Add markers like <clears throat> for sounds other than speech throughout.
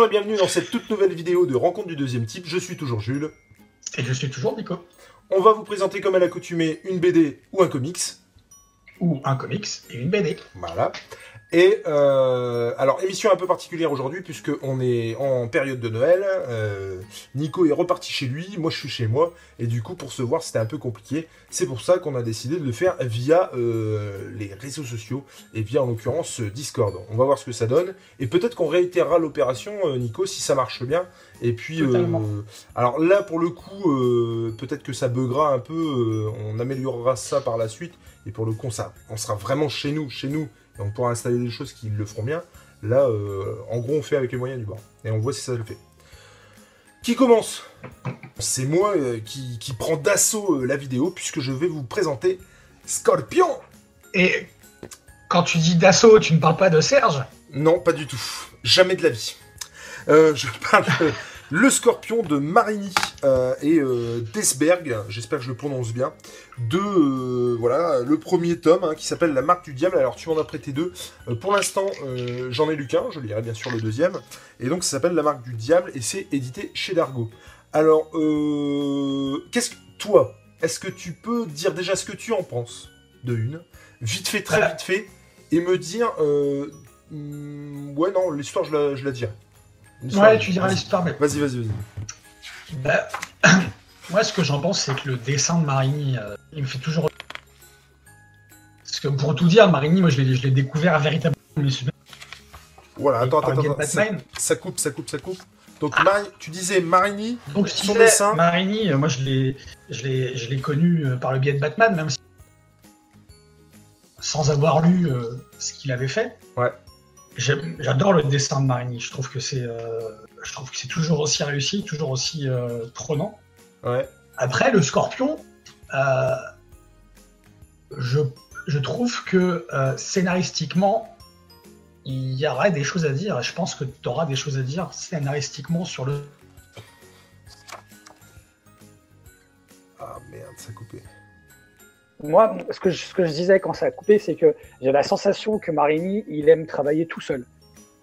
Bonjour et bienvenue dans cette toute nouvelle vidéo de Rencontre du deuxième type. Je suis toujours Jules. Et je suis toujours Nico. On va vous présenter comme à l'accoutumée une BD ou un comics. Ou un comics et une BD. Voilà. Et euh, alors émission un peu particulière aujourd'hui puisque on est en période de Noël. Euh, Nico est reparti chez lui, moi je suis chez moi et du coup pour se voir c'était un peu compliqué. C'est pour ça qu'on a décidé de le faire via euh, les réseaux sociaux et via en l'occurrence Discord. On va voir ce que ça donne et peut-être qu'on réitérera l'opération Nico si ça marche bien. Et puis alors là pour le coup peut-être que ça buggera un peu. on améliorera ça par la suite et pour le coup ça on sera vraiment chez nous, chez nous on pourra installer des choses qui le feront bien. Là, euh, en gros, on fait avec les moyens du bord. Et on voit si ça le fait. Qui commence? C'est moi euh, qui, prend d'assaut euh, la vidéo, puisque je vais vous présenter Scorpion Et quand tu dis d'assaut, tu ne parles pas de Serge? Non, pas du tout. Jamais de la vie. je parle le Scorpion de Marini euh, et euh, Desberg, j'espère que je le prononce bien, de euh, voilà le premier tome hein, qui s'appelle La Marque du Diable. Alors tu m'en as prêté deux. pour l'instant, j'en ai lu qu'un, je lirai bien sûr le deuxième. Et donc ça s'appelle La Marque du Diable et c'est édité chez Dargo. Alors, qu'est-ce que toi, est-ce que tu peux dire déjà ce que tu en penses de une, vite fait, très vite fait, et me dire, hmm, ouais non, l'histoire je la, je la dirai. Ouais, tu diras l'histoire. Mais... Vas-y, vas-y, vas-y. Bah, <clears throat> moi, ce que j'en pense, c'est que le dessin de Marini, euh, il me fait toujours. Parce que pour tout dire, Marini, moi, je l'ai découvert véritablement. Voilà, attends, attends, attends. Ça, coupe, ça coupe, ça coupe. Donc, tu disais Marini, Donc, son dessin. Marini, euh, moi, je l'ai connu euh, par le biais de Batman, même si. Sans avoir lu ce qu'il avait fait. Ouais. J'adore le dessin de Marini. Je trouve que c'est, euh, je trouve que c'est toujours aussi réussi, toujours aussi euh, prenant. Ouais. Après, le Scorpion, euh, je, je, trouve que scénaristiquement, il y aurait des choses à dire. je pense que tu auras des choses à dire scénaristiquement sur le. Ah merde, ça a coupé moi, ce que, je, ce que je disais quand ça a coupé, c'est que j'ai la sensation que Marini, il aime travailler tout seul.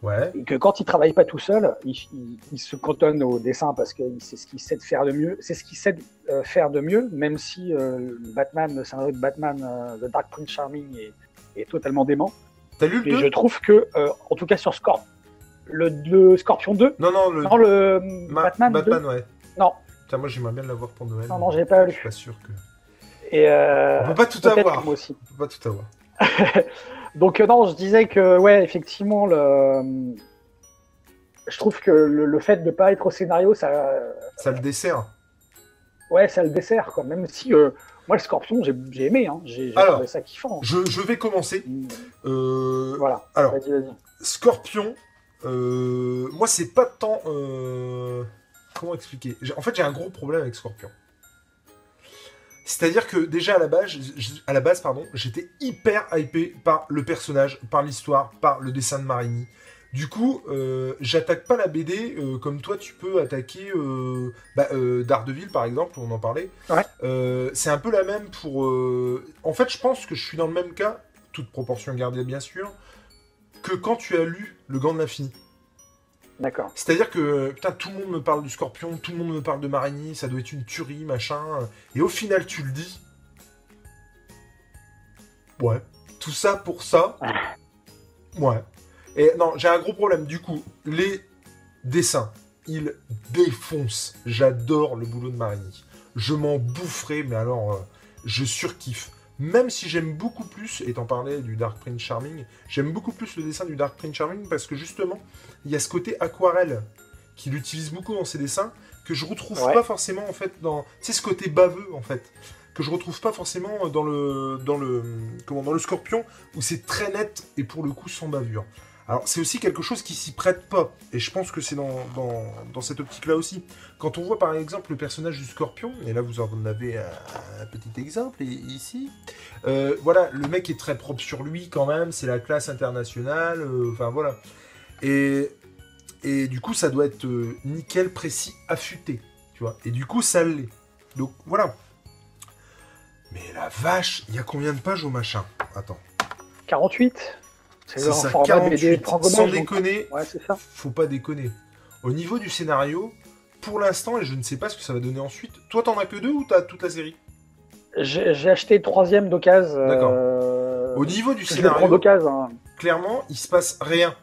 Ouais. Et que quand il travaille pas tout seul, il, se cantonne au dessin parce que c'est ce qu'il sait faire de mieux. C'est ce qu'il sait euh, faire de mieux, même si euh, Batman, le scénario de Batman, euh, The Dark Prince Charming, est, est totalement dément. T'as lu le Et je trouve que, en tout cas sur Scorp, le, Scorpion 2. Non, non, le, non, le Batman. Batman, ouais. Non. Tiens, moi j'aimerais bien l'avoir pour Noël. Non, non, j'ai pas lu. Je suis pas sûr que. Et euh, on peut pas tout avoir. Moi aussi. On peut pas tout avoir. <laughs> Donc euh, non, je disais que ouais, effectivement, le... je trouve que le, fait de ne pas être au scénario, ça. Ça le dessert. Ouais, ça le dessert, quoi. Même si euh, moi, le Scorpion, j'ai aimé, hein. j'ai trouvé ça kiffant. Je, je vais commencer. Mm. Euh... Voilà. Alors, vas -y, vas -y. Scorpion, euh, moi, c'est pas tant. Comment expliquer? En fait, j'ai un gros problème avec Scorpion. C'est-à-dire que déjà à la base, à la base pardon, j'étais hyper hypé par le personnage, par l'histoire, par le dessin de Marini. Du coup, euh, j'attaque pas la BD euh, comme toi tu peux attaquer euh, bah, euh, Daredevil par exemple, on en parlait. Ouais. c'est un peu la même pour. En fait, je pense que je suis dans le même cas, toute proportion gardée bien sûr, que quand tu as lu Le Gant de l'Infini. D'accord. C'est-à-dire que, putain, tout le monde me parle du scorpion, tout le monde me parle de Marigny, ça doit être une tuerie, machin. Et au final, tu le dis. Ouais. Tout ça pour ça. Ouais. Et non, j'ai un gros problème. Du coup, les dessins, ils défoncent. J'adore le boulot de Marigny. Je m'en boufferai, mais alors, euh, je surkiffe. Même si j'aime beaucoup plus, et t'en parlais du Dark Prince Charming, j'aime beaucoup plus le dessin du Dark Prince Charming parce que justement, il y a ce côté aquarelle qu'il utilise beaucoup dans ses dessins que je retrouve pas forcément en fait dans. C'est ce côté baveux en fait que je retrouve pas forcément dans le dans le comment dans le Scorpion où c'est très net et pour le coup sans bavure. Alors c'est aussi quelque chose qui s'y prête pas, et je pense que c'est dans, dans, cette optique-là aussi. Quand on voit par exemple le personnage du Scorpion, et là vous en avez un, petit exemple ici, euh, voilà, le mec est très propre sur lui quand même, c'est la classe internationale, euh, enfin voilà. Et, du coup ça doit être euh, nickel, précis, affûté, tu vois. Et du coup ça l'est. Donc voilà. Mais la vache, il y a combien de pages au machin? Attends. 48 c'est ça, 48, sans déconner, faut pas déconner. Au niveau du scénario, pour l'instant, et je ne sais pas ce que ça va donner ensuite, toi t'en as que deux ou t'as toute la série? J'ai acheté troisième d'occasion. D'accord. euh, Au niveau du scénario, hein. clairement, il se passe rien.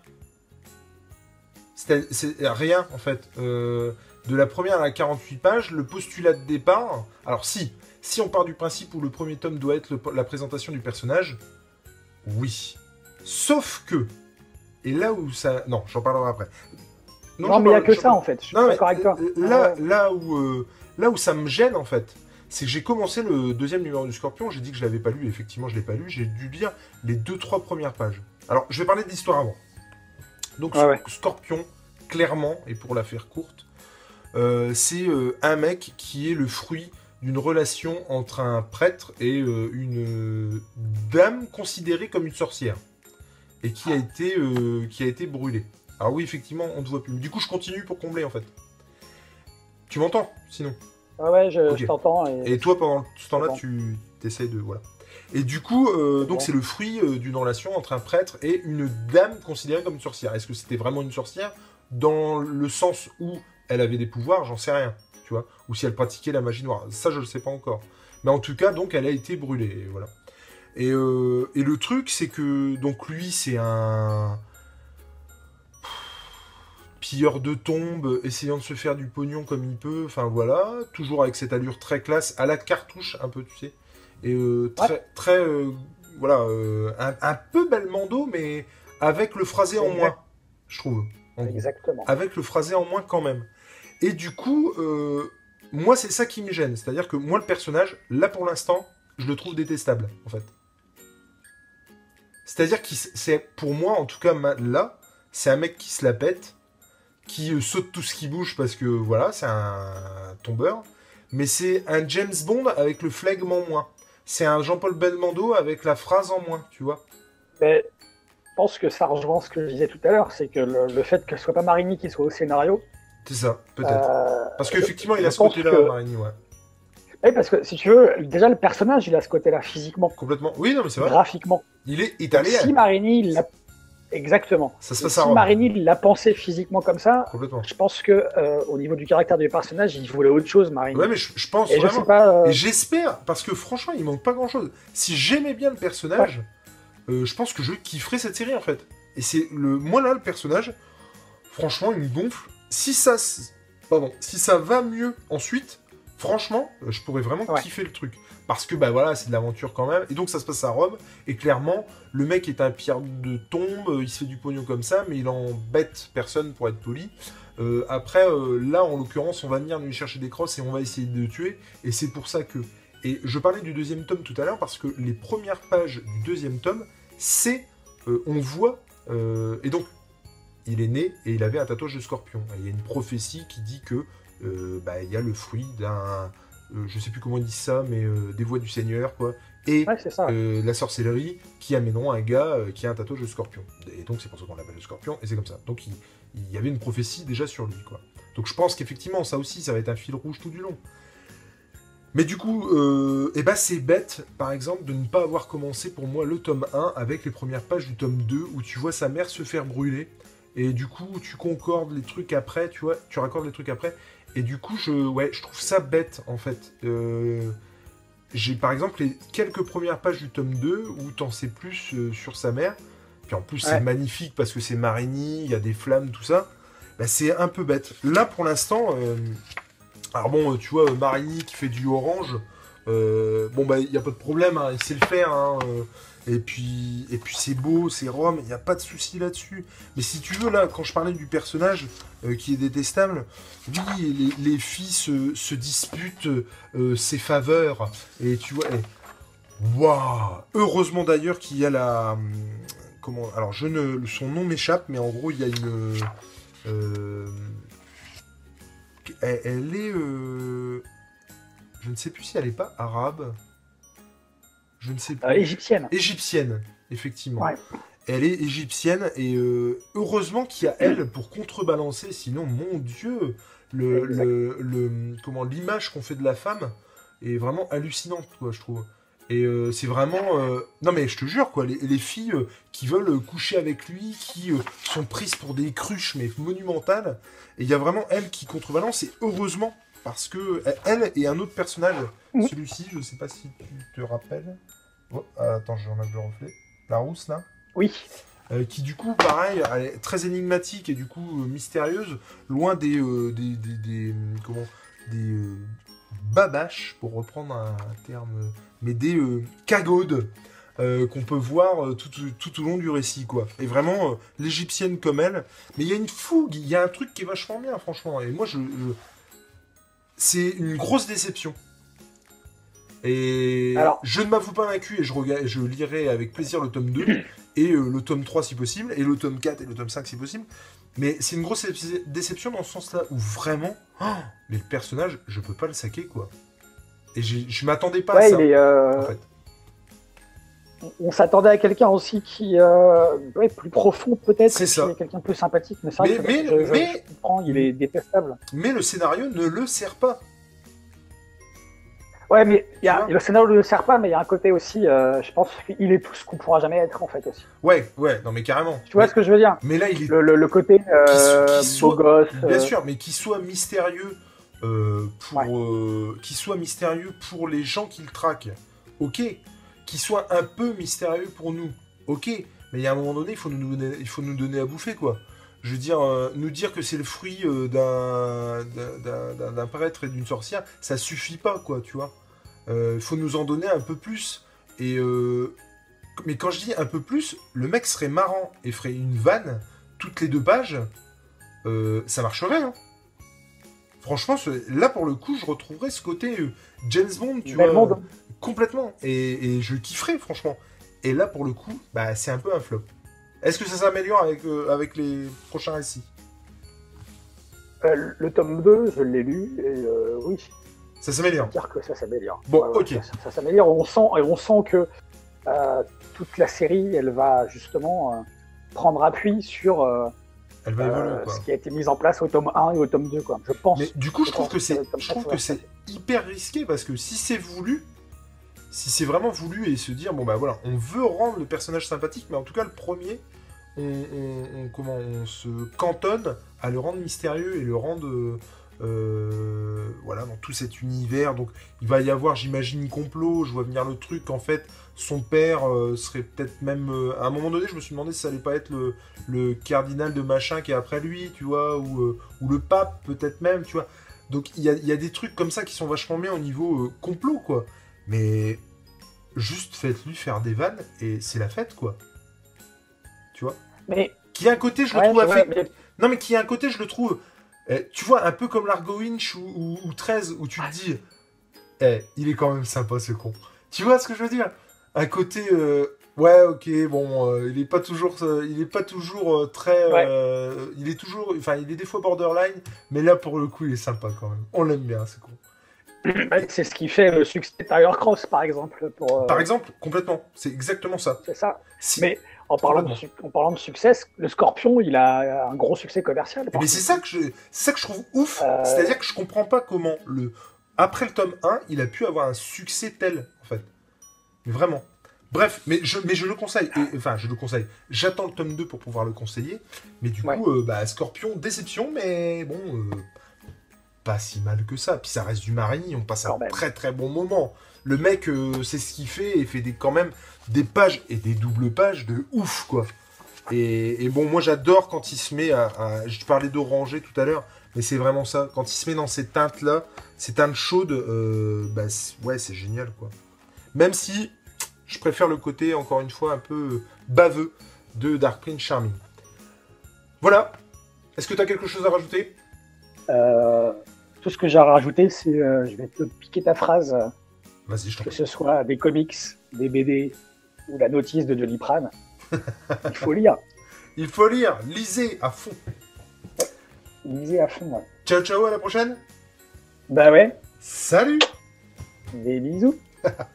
C'est c'est rien, en fait. Euh, de la première à la 48 pages, le postulat de départ. Alors, si, si on part du principe où le premier tome doit être le- la présentation du personnage, oui. Sauf que, et là où ça. Non, j'en parlerai après. Non, mais il n'y a que ça en fait. Je suis d'accord avec toi. là, Ah ouais. là, où, euh, là où ça me gêne, en fait, c'est que j'ai commencé le deuxième numéro du Scorpion, j'ai dit que je l'avais pas lu, et effectivement, je l'ai pas lu, j'ai dû lire les deux, trois premières pages. Alors, je vais parler de l'histoire avant. Donc, ouais. Scorpion, clairement, et pour la faire courte, euh, c'est euh, un mec qui est le fruit d'une relation entre un prêtre et une dame considérée comme une sorcière, et qui a été, euh, qui a été brûlée. Alors oui, effectivement, on ne voit plus. Du coup, je continue pour combler, en fait. Tu m'entends, sinon? Ouais, ouais, je, t'entends. Et... Et toi, pendant ce temps-là, bon. tu t'essayes de... Voilà. Et du coup, euh, donc bon. c'est le fruit euh, d'une relation entre un prêtre et une dame considérée comme une sorcière. Est-ce que c'était vraiment une sorcière? Dans le sens où elle avait des pouvoirs J'en sais rien, tu vois. Ou si elle pratiquait la magie noire. Ça, je ne sais pas encore. Mais en tout cas, donc, elle a été brûlée, voilà. Et, euh, et le truc, c'est que, donc, lui, c'est un pilleur de tombes, essayant de se faire du pognon comme il peut, enfin voilà, toujours avec cette allure très classe, à la cartouche un peu, tu sais, et euh, très, très, euh, voilà, un, un peu Belmondo, mais avec le phrasé en moins, je trouve, en gros. Exactement. avec le phrasé en moins quand même. Et du coup, moi c'est ça qui me gêne, c'est-à-dire que moi le personnage, là pour l'instant, je le trouve détestable, en fait. C'est-à-dire que c'est pour moi, en tout cas là, c'est un mec qui se la pète, qui euh, saute tout ce qui bouge parce que voilà, c'est un tombeur. Mais c'est un James Bond avec le flegme en moins. C'est un Jean-Paul Belmondo avec la phrase en moins, tu vois. Mais je pense que ça rejoint ce que je disais tout à l'heure, c'est que le, le fait que ce soit pas Marini qui soit au scénario. C'est ça, peut-être. euh, parce qu'effectivement, il a ce côté-là, Marini, ouais. Oui, parce que si tu veux, déjà le personnage, il a ce côté-là physiquement, Complètement. Oui, non, mais c'est vrai. graphiquement. Il est italien. Si Marini l'a exactement. Ça se passe à Si. Marini l'a pensé physiquement comme ça, Complètement. je pense que euh, au niveau du caractère du personnage, il voulait autre chose, Marini. Ouais, mais je, je pense Et je vraiment. sais pas. euh, Et j'espère, parce que franchement, il manque pas grand chose. Si j'aimais bien le personnage, euh, je pense que je kifferais cette série en fait. Et c'est le. Moi là, le personnage, franchement, il me gonfle. Si ça. Pardon. Si ça va mieux ensuite, franchement, euh, je pourrais vraiment Ouais. kiffer le truc. Parce que, bah voilà, c'est de l'aventure quand même. Et donc, ça se passe à Rome. Et clairement, le mec est un pierre de tombe. euh, Il se fait du pognon comme ça, mais il embête personne pour être poli. Euh, après, euh, là, en l'occurrence, on va venir lui chercher des crosses et on va essayer de le tuer. Et c'est pour ça que. Et je parlais du deuxième tome tout à l'heure parce que les premières pages du deuxième tome, c'est. euh, on voit. et donc, il est né et il avait un tatouage de scorpion. Il y a une prophétie qui dit que. Euh, bah, il y a le fruit d'un. euh, je sais plus comment ils disent ça, mais euh, des voix du Seigneur, quoi. Et Ouais, ça. la sorcellerie qui amèneront un gars qui a un tatouage de scorpion. Et donc c'est pour ça qu'on l'appelle le scorpion, et c'est comme ça. Donc il, il y avait une prophétie déjà sur lui, quoi. Donc je pense qu'effectivement, ça aussi, ça va être un fil rouge tout du long. Mais du coup, euh, eh ben c'est bête, par exemple, de ne pas avoir commencé pour moi le tome 1 avec les premières pages du tome 2 où tu vois sa mère se faire brûler. Et du coup, tu concordes les trucs après, tu vois, tu raccordes les trucs après. Et du coup, je, ouais, je trouve ça bête, en fait. Euh, j'ai par exemple les quelques premières pages du tome 2 où t'en sais plus euh, sur sa mère. Puis en plus, c'est magnifique parce que c'est Marigny, il y a des flammes, tout ça. Bah, c'est un peu bête. Là, pour l'instant, euh, alors bon, tu vois, Marigny qui fait du orange, bon, bah, il n'y a pas de problème, hein, il sait le faire. hein, et puis, et puis c'est beau, c'est Rome, il n'y a pas de souci là-dessus. Mais si tu veux, là, quand je parlais du personnage euh, qui est détestable, oui, les, les filles se, disputent euh, ses faveurs. Et tu vois, waouh Heureusement d'ailleurs qu'il y a la. hum, Comment Alors, je ne, son nom m'échappe, mais en gros, il y a une. euh, elle, elle est. je ne sais plus si elle n'est pas arabe. Je ne sais. Euh, égyptienne. Égyptienne, effectivement. Ouais. Elle est égyptienne et euh, heureusement qu'il y a elle pour contrebalancer, sinon, mon Dieu, le, Exact. le, le- comment l'image qu'on fait de la femme est vraiment hallucinante, quoi, je trouve. Et euh, c'est vraiment. euh, Non, mais je te jure, quoi, les, les filles euh, qui veulent coucher avec lui, qui sont prises pour des cruches, mais monumentales. Et il y a vraiment elle qui contrebalance, et heureusement, parce que euh, elle et un autre personnage, celui-ci, je sais pas si tu te rappelles. Oh, attends, j'en ai le reflet. La rousse, là Oui. euh, qui du coup, pareil, elle est très énigmatique et du coup euh, mystérieuse, loin des, euh, des, des, des, comment, des babaches, pour reprendre un, terme, mais des euh, qu'on peut voir euh, tout, tout au long du récit, quoi. Et vraiment, l'égyptienne comme elle, mais il y a une fougue, il y a un truc qui est vachement bien, franchement. Et moi, je, je- c'est une grosse déception. Et Alors- je ne m'avoue pas vaincu et je, lirai avec plaisir le tome 2 <clears throat> et euh, le tome 3 si possible, et le tome 4 et le tome 5 si possible. Mais c'est une grosse déce- déception dans ce sens-là, où vraiment, oh, mais le personnage, je peux pas le saquer, quoi. Et je m'attendais pas à ça, il est, euh, en fait. On s'attendait à quelqu'un aussi qui euh, ouais, plus profond peut-être, ça. quelqu'un plus sympathique, mais vrai Mais- mais- je, je- mais- je comprends, il est détestable. Mais le scénario ne le sert pas. Ouais, mais il y a, le scénario ne le sert pas, mais il y a un côté aussi, euh, je pense qu'il est tout ce qu'on pourra jamais être en fait aussi. Ouais, ouais, non mais carrément. Tu vois mais, ce que je veux dire? mais là, il est le, le, le côté euh, Qu'il- qu'il soit- beau gosse. Bien euh, sûr, mais qu'il soit mystérieux pour Ouais. qu'il soit mystérieux pour les gens qui le traquent. Ok. Qu'il soit un peu mystérieux pour nous. Ok. Mais il y a un moment donné, il faut nous donner, il faut nous donner à bouffer quoi. Je veux dire, euh, nous dire que c'est le fruit euh, d'un- d'un prêtre et d'une sorcière, ça suffit pas quoi, tu vois. Il faut nous en donner un peu plus. Et euh, mais quand je dis un peu plus, le mec serait marrant et ferait une vanne toutes les deux pages, euh, ça marcherait. Hein. Franchement, ce- là pour le coup, je retrouverais ce côté euh, James Bond, tu vois, monde. Complètement. Et, et je kifferais, franchement. Et là pour le coup, bah, c'est un peu un flop. Est-ce que ça s'améliore avec, euh, avec les prochains récits? Euh, le tome 2, je l'ai lu, et euh, oui, Ça s'améliore. dire que ça s'améliore. Bon, ok. Ça, ça s'améliore, on sent, et on sent que toute la série, elle va justement prendre appui sur Elle va évoluer, euh, ce qui a été mis en place au tome 1 et au tome 2, quoi. Je pense. Mais du coup, je Je trouve que je trouve c'est hyper risqué parce que si c'est voulu, si c'est vraiment voulu et se dire bon bah voilà, on veut rendre le personnage sympathique, mais en tout cas le premier, on, comment on se cantonne à le rendre mystérieux et le rendre euh, euh, voilà dans tout cet univers. Donc il va y avoir, j'imagine, complot. Je vois venir le truc en fait. Son père euh, serait peut-être même. à un moment donné, je me suis demandé si ça allait pas être le, cardinal de machin qui est après lui, tu vois, ou, ou le pape peut-être même, tu vois. Donc il y a, des trucs comme ça qui sont vachement bien au niveau complot, quoi. Mais juste faites-lui faire des vannes et c'est la fête, quoi. Tu vois? Mais, Qui a un côté, je le ouais, trouve mais- Non, mais qui a un côté, je le trouve. eh, tu vois, un peu comme Largo Winch ou, ou, ou 13, où tu te dis, eh, il est quand même sympa ce con. Tu vois ce que je veux dire? Un côté, euh, ouais, ok, bon, euh, il est pas toujours, euh, il est pas toujours euh, très, Ouais. il est toujours, enfin, il est des fois borderline, mais là pour le coup, il est sympa quand même. On l'aime bien, ce con. C'est ce qui fait le succès de Tiger Cross, par exemple. Pour, euh, Par exemple, complètement, c'est exactement ça. C'est ça. Si- Mais en parlant, de, Complètement. su- en parlant de succès, le Scorpion, il a un gros succès commercial. Mais c'est ça que je, c'est ça que je trouve ouf. Euh. C'est-à-dire que je comprends pas comment le après le tome 1, il a pu avoir un succès tel en fait. Mais vraiment. Bref, mais je, mais je le conseille. Et- enfin, je le conseille. J'attends le tome 2 pour pouvoir le conseiller. Mais du Ouais. coup, euh, bah, Scorpion, déception, mais bon, euh, pas si mal que ça. Puis ça reste du Marigny, on passe un très très bon moment. Le mec, euh, c'est ce qu'il fait et fait des, quand même des pages et des doubles pages de ouf, quoi. Et, et bon, moi j'adore quand il se met à. à- je parlais d'oranger tout à l'heure, mais c'est vraiment ça. Quand il se met dans ces teintes-là, ces teintes chaudes, euh, bah, ouais, c'est génial, quoi. Même si je préfère le côté, encore une fois, un peu baveux de Dark Prince Charming. Voilà. Est-ce que tu as quelque chose à rajouter? Euh, tout ce que j'ai à rajouter, c'est euh, je vais te piquer ta phrase, Vas-y, je que ce soit des comics, des BD ou la notice de Pran. Il faut lire. <laughs> Il faut lire, lisez à fond. Lisez à fond. ouais. Ciao, ciao, à la prochaine. Bah ouais, Salut des bisous. <laughs>